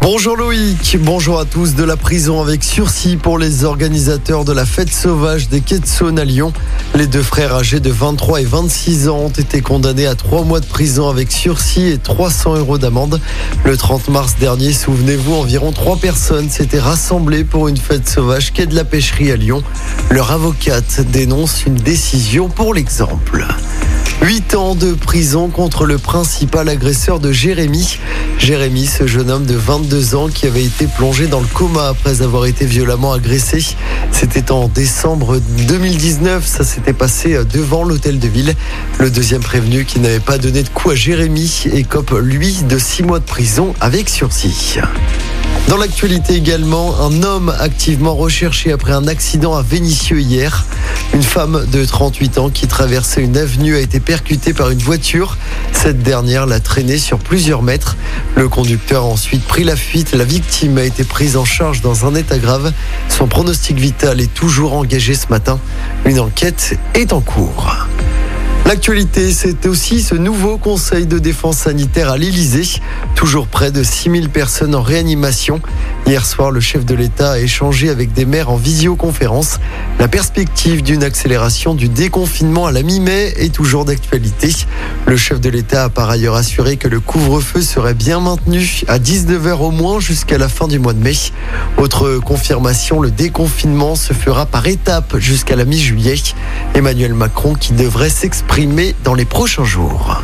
Bonjour Loïc, bonjour à tous de la prison avec sursis pour les organisateurs de la fête sauvage des Saône à Lyon. Les deux frères âgés de 23 et 26 ans ont été condamnés à trois mois de prison avec sursis et 300 euros d'amende. Le 30 mars dernier, souvenez-vous, environ trois personnes s'étaient rassemblées pour une fête sauvage Quai de la Pêcherie à Lyon. Leur avocate dénonce une décision pour l'exemple. 8 ans de prison contre le principal agresseur de Jérémy. Jérémy, ce jeune homme de 22 ans qui avait été plongé dans le coma après avoir été violemment agressé. C'était en décembre 2019, ça s'était passé devant l'hôtel de ville. Le deuxième prévenu qui n'avait pas donné de coup à Jérémy écope, lui, de 6 mois de prison avec sursis. Dans l'actualité également, un homme activement recherché après un accident à Vénissieux hier. Une femme de 38 ans qui traversait une avenue a été percutée par une voiture. Cette dernière l'a traînée sur plusieurs mètres. Le conducteur a ensuite pris la fuite. La victime a été prise en charge dans un état grave. Son pronostic vital est toujours engagé ce matin. Une enquête est en cours. L'actualité, c'est aussi ce nouveau conseil de défense sanitaire à l'Elysée. Toujours près de 6000 personnes en réanimation. Hier soir, le chef de l'État a échangé avec des maires en visioconférence. La perspective d'une accélération du déconfinement à la mi-mai est toujours d'actualité. Le chef de l'État a par ailleurs assuré que le couvre-feu serait bien maintenu à 19h au moins jusqu'à la fin du mois de mai. Autre confirmation, le déconfinement se fera par étapes jusqu'à la mi-juillet. Emmanuel Macron qui devrait s'exprimer dans les prochains jours.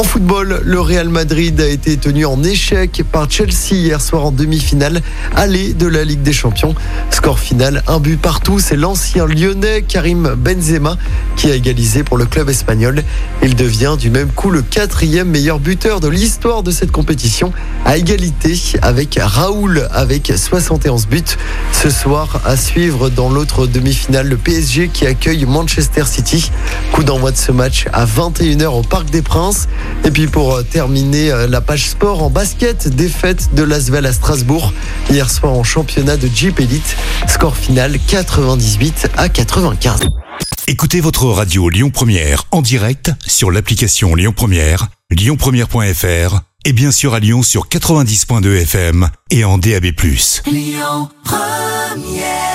En football, le Real Madrid a été tenu en échec par Chelsea hier soir en demi-finale aller de la Ligue des Champions. Score final, un but partout, c'est l'ancien lyonnais Karim Benzema qui a égalisé pour le club espagnol. Il devient du même coup le quatrième meilleur buteur de l'histoire de cette compétition à égalité avec Raoul avec 71 buts. Ce soir, à suivre dans l'autre demi-finale, le PSG qui accueille Manchester City. Coup d'envoi de ce match à 21h au Parc des Princes. Et puis pour euh, terminer euh, la page sport en basket, défaite de l'Asvel à Strasbourg hier soir en championnat de Jeep Elite. Score final 98 à 95. Écoutez votre radio Lyon Première en direct sur l'application Lyon Première, lyonpremière.fr et bien sûr à Lyon sur 90.2 FM et en DAB+. Lyon Première